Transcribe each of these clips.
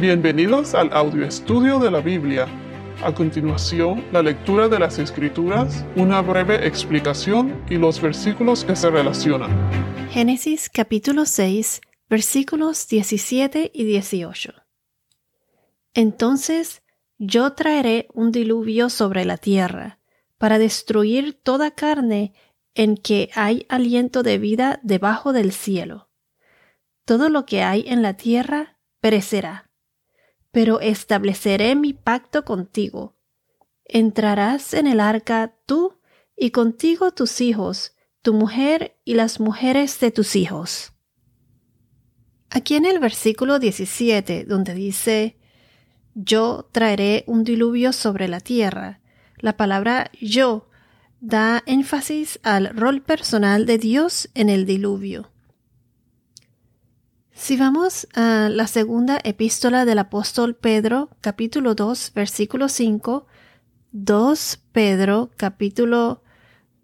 Bienvenidos al audio estudio de la Biblia. A continuación, la lectura de las Escrituras, una breve explicación y los versículos que se relacionan. Génesis capítulo 6, versículos 17 y 18. Entonces yo traeré un diluvio sobre la tierra, para destruir toda carne en que hay aliento de vida debajo del cielo. Todo lo que hay en la tierra perecerá pero estableceré mi pacto contigo. Entrarás en el arca tú y contigo tus hijos, tu mujer y las mujeres de tus hijos. Aquí en el versículo 17, donde dice, Yo traeré un diluvio sobre la tierra, la palabra yo da énfasis al rol personal de Dios en el diluvio. Si vamos a la segunda epístola del apóstol Pedro, capítulo 2, versículo 5, 2 Pedro, capítulo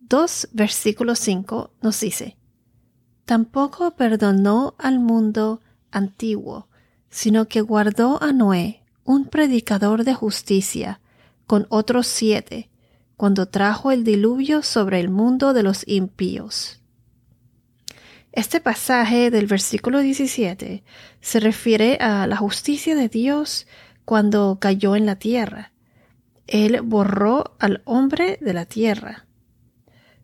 2, versículo 5, nos dice, Tampoco perdonó al mundo antiguo, sino que guardó a Noé, un predicador de justicia, con otros siete, cuando trajo el diluvio sobre el mundo de los impíos. Este pasaje del versículo 17 se refiere a la justicia de Dios cuando cayó en la tierra. Él borró al hombre de la tierra,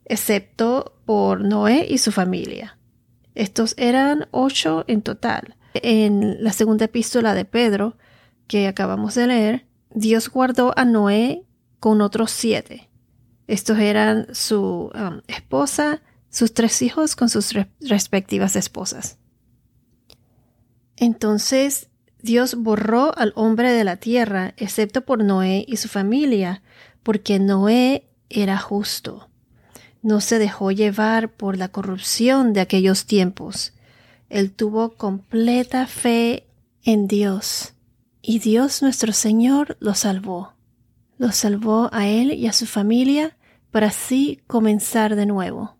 excepto por Noé y su familia. Estos eran ocho en total. En la segunda epístola de Pedro, que acabamos de leer, Dios guardó a Noé con otros siete. Estos eran su um, esposa, sus tres hijos con sus respectivas esposas. Entonces Dios borró al hombre de la tierra, excepto por Noé y su familia, porque Noé era justo. No se dejó llevar por la corrupción de aquellos tiempos. Él tuvo completa fe en Dios, y Dios nuestro Señor lo salvó. Lo salvó a él y a su familia para así comenzar de nuevo.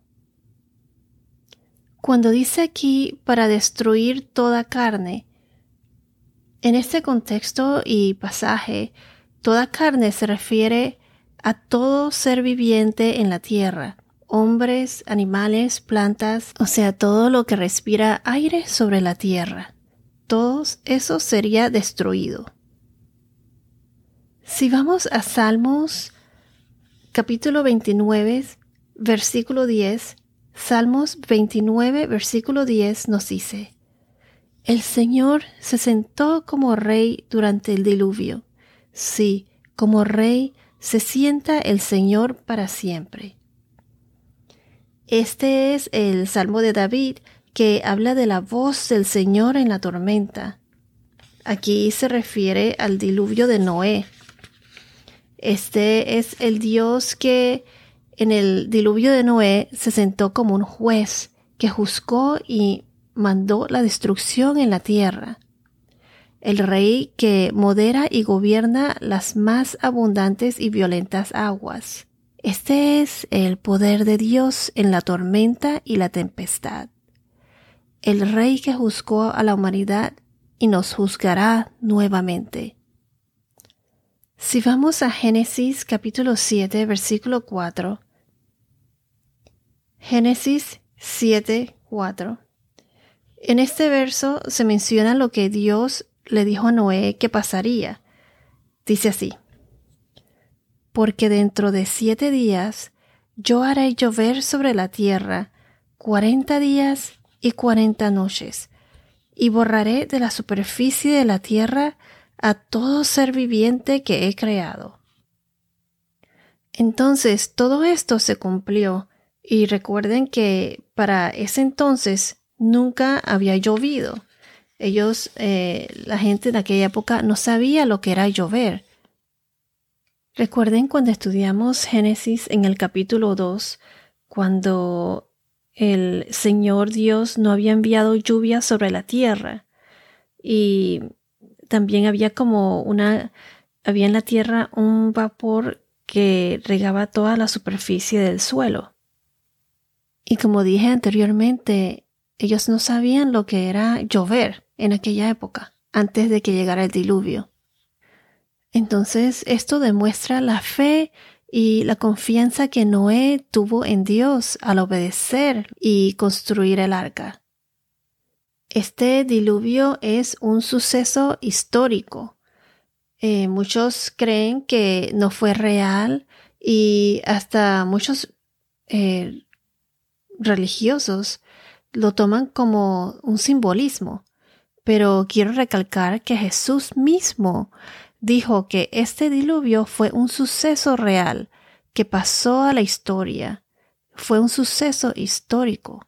Cuando dice aquí para destruir toda carne, en este contexto y pasaje, toda carne se refiere a todo ser viviente en la tierra, hombres, animales, plantas, o sea, todo lo que respira aire sobre la tierra. Todo eso sería destruido. Si vamos a Salmos capítulo 29, versículo 10, Salmos 29, versículo 10 nos dice, El Señor se sentó como rey durante el diluvio. Sí, como rey se sienta el Señor para siempre. Este es el Salmo de David que habla de la voz del Señor en la tormenta. Aquí se refiere al diluvio de Noé. Este es el Dios que en el diluvio de Noé se sentó como un juez que juzgó y mandó la destrucción en la tierra. El rey que modera y gobierna las más abundantes y violentas aguas. Este es el poder de Dios en la tormenta y la tempestad. El rey que juzgó a la humanidad y nos juzgará nuevamente. Si vamos a Génesis capítulo 7, versículo 4, Génesis 7, 4. En este verso se menciona lo que Dios le dijo a Noé que pasaría. Dice así, porque dentro de siete días yo haré llover sobre la tierra cuarenta días y cuarenta noches, y borraré de la superficie de la tierra a todo ser viviente que he creado. Entonces todo esto se cumplió, y recuerden que para ese entonces nunca había llovido. Ellos, eh, la gente de aquella época no sabía lo que era llover. Recuerden cuando estudiamos Génesis en el capítulo 2, cuando el Señor Dios no había enviado lluvia sobre la tierra y también había como una, había en la tierra un vapor que regaba toda la superficie del suelo. Y como dije anteriormente, ellos no sabían lo que era llover en aquella época. antes de que llegara el diluvio. Entonces, esto demuestra la fe y la confianza que Noé tuvo en Dios al obedecer y construir el arca. Este diluvio es un suceso histórico. Eh, muchos creen que no fue real y hasta muchos eh, religiosos lo toman como un simbolismo. Pero quiero recalcar que Jesús mismo dijo que este diluvio fue un suceso real que pasó a la historia. Fue un suceso histórico,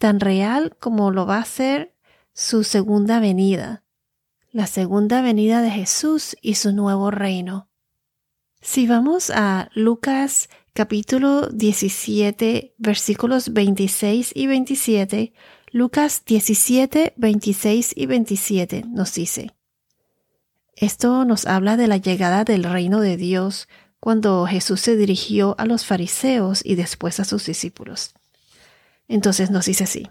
tan real como lo va a ser su segunda venida, la segunda venida de Jesús y su nuevo reino. Si vamos a Lucas capítulo 17 versículos 26 y 27, Lucas 17, 26 y 27 nos dice, esto nos habla de la llegada del reino de Dios cuando Jesús se dirigió a los fariseos y después a sus discípulos. Entonces nos dice así.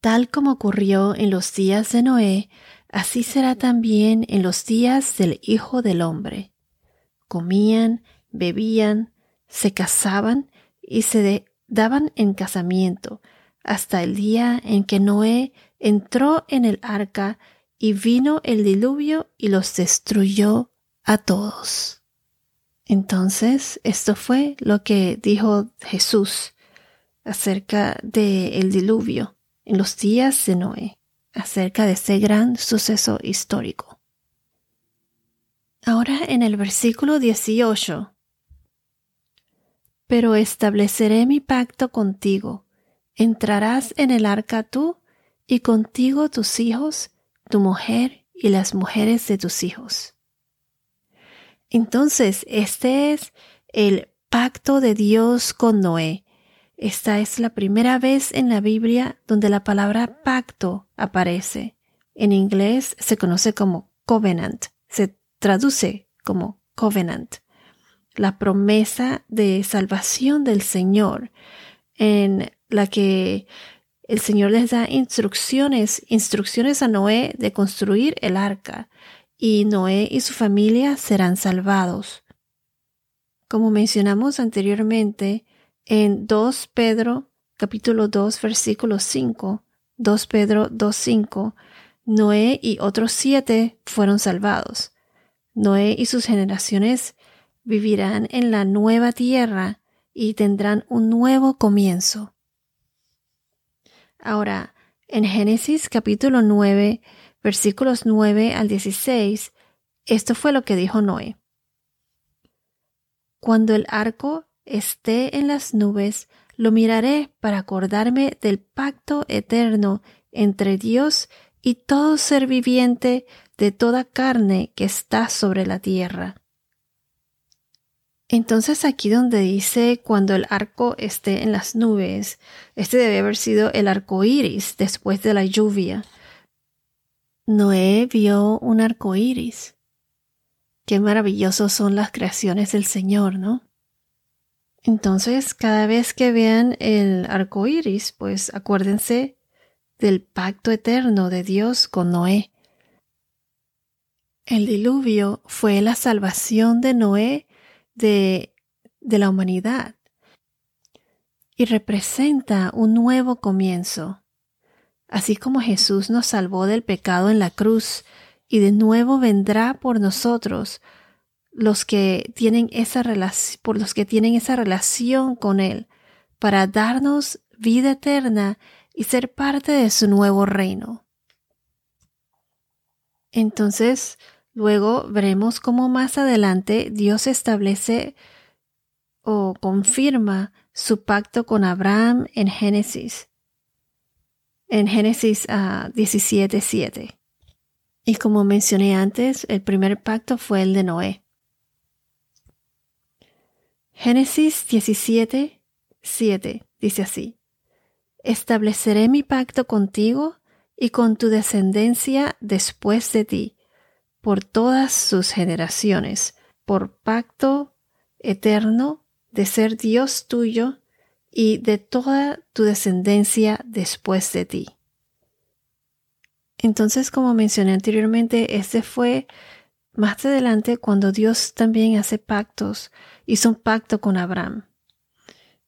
Tal como ocurrió en los días de Noé, así será también en los días del Hijo del Hombre. Comían, bebían, se casaban y se daban en casamiento hasta el día en que Noé entró en el arca y vino el diluvio y los destruyó a todos. Entonces, esto fue lo que dijo Jesús acerca del diluvio en los días de Noé, acerca de ese gran suceso histórico. Ahora en el versículo 18. Pero estableceré mi pacto contigo. Entrarás en el arca tú y contigo tus hijos tu mujer y las mujeres de tus hijos. Entonces, este es el pacto de Dios con Noé. Esta es la primera vez en la Biblia donde la palabra pacto aparece. En inglés se conoce como covenant, se traduce como covenant. La promesa de salvación del Señor en la que el Señor les da instrucciones, instrucciones a Noé de construir el arca, y Noé y su familia serán salvados. Como mencionamos anteriormente, en 2 Pedro capítulo 2 versículo 5, 2 Pedro 2.5, Noé y otros siete fueron salvados. Noé y sus generaciones vivirán en la nueva tierra y tendrán un nuevo comienzo. Ahora, en Génesis capítulo 9, versículos 9 al 16, esto fue lo que dijo Noé. Cuando el arco esté en las nubes, lo miraré para acordarme del pacto eterno entre Dios y todo ser viviente de toda carne que está sobre la tierra. Entonces aquí donde dice cuando el arco esté en las nubes, este debe haber sido el arco iris después de la lluvia. Noé vio un arco iris. Qué maravillosos son las creaciones del Señor, ¿no? Entonces, cada vez que vean el arco iris, pues acuérdense del pacto eterno de Dios con Noé. El diluvio fue la salvación de Noé de, de la humanidad y representa un nuevo comienzo. Así como Jesús nos salvó del pecado en la cruz y de nuevo vendrá por nosotros, los que tienen esa por los que tienen esa relación con Él, para darnos vida eterna y ser parte de su nuevo reino. Entonces, Luego veremos cómo más adelante Dios establece o confirma su pacto con Abraham en Génesis. En Génesis 17:7. Ah, y como mencioné antes, el primer pacto fue el de Noé. Génesis 17:7 dice así: Estableceré mi pacto contigo y con tu descendencia después de ti por todas sus generaciones, por pacto eterno de ser Dios tuyo y de toda tu descendencia después de ti. Entonces, como mencioné anteriormente, ese fue más adelante cuando Dios también hace pactos, hizo un pacto con Abraham.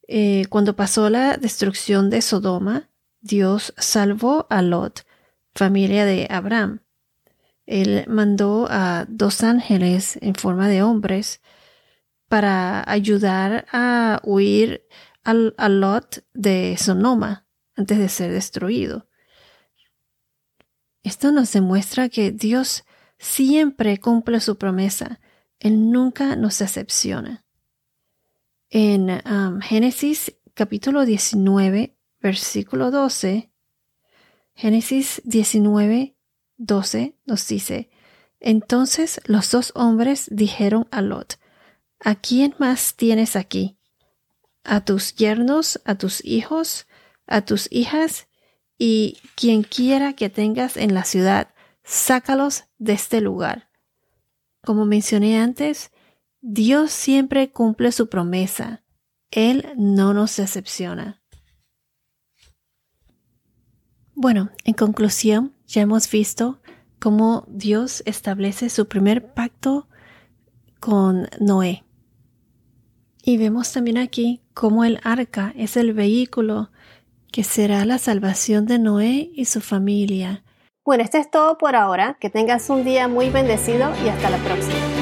Eh, cuando pasó la destrucción de Sodoma, Dios salvó a Lot, familia de Abraham. Él mandó a dos ángeles en forma de hombres para ayudar a huir a Lot de Sodoma antes de ser destruido. Esto nos demuestra que Dios siempre cumple su promesa. Él nunca nos decepciona. En um, Génesis capítulo 19, versículo 12, Génesis 19, 12 nos dice, entonces los dos hombres dijeron a Lot, ¿a quién más tienes aquí? ¿A tus yernos, a tus hijos, a tus hijas? y quien quiera que tengas en la ciudad, sácalos de este lugar. Como mencioné antes, Dios siempre cumple su promesa. Él no nos decepciona. Bueno, en conclusión, ya hemos visto cómo Dios establece su primer pacto con Noé. Y vemos también aquí cómo el arca es el vehículo que será la salvación de Noé y su familia. Bueno, esto es todo por ahora. Que tengas un día muy bendecido y hasta la próxima.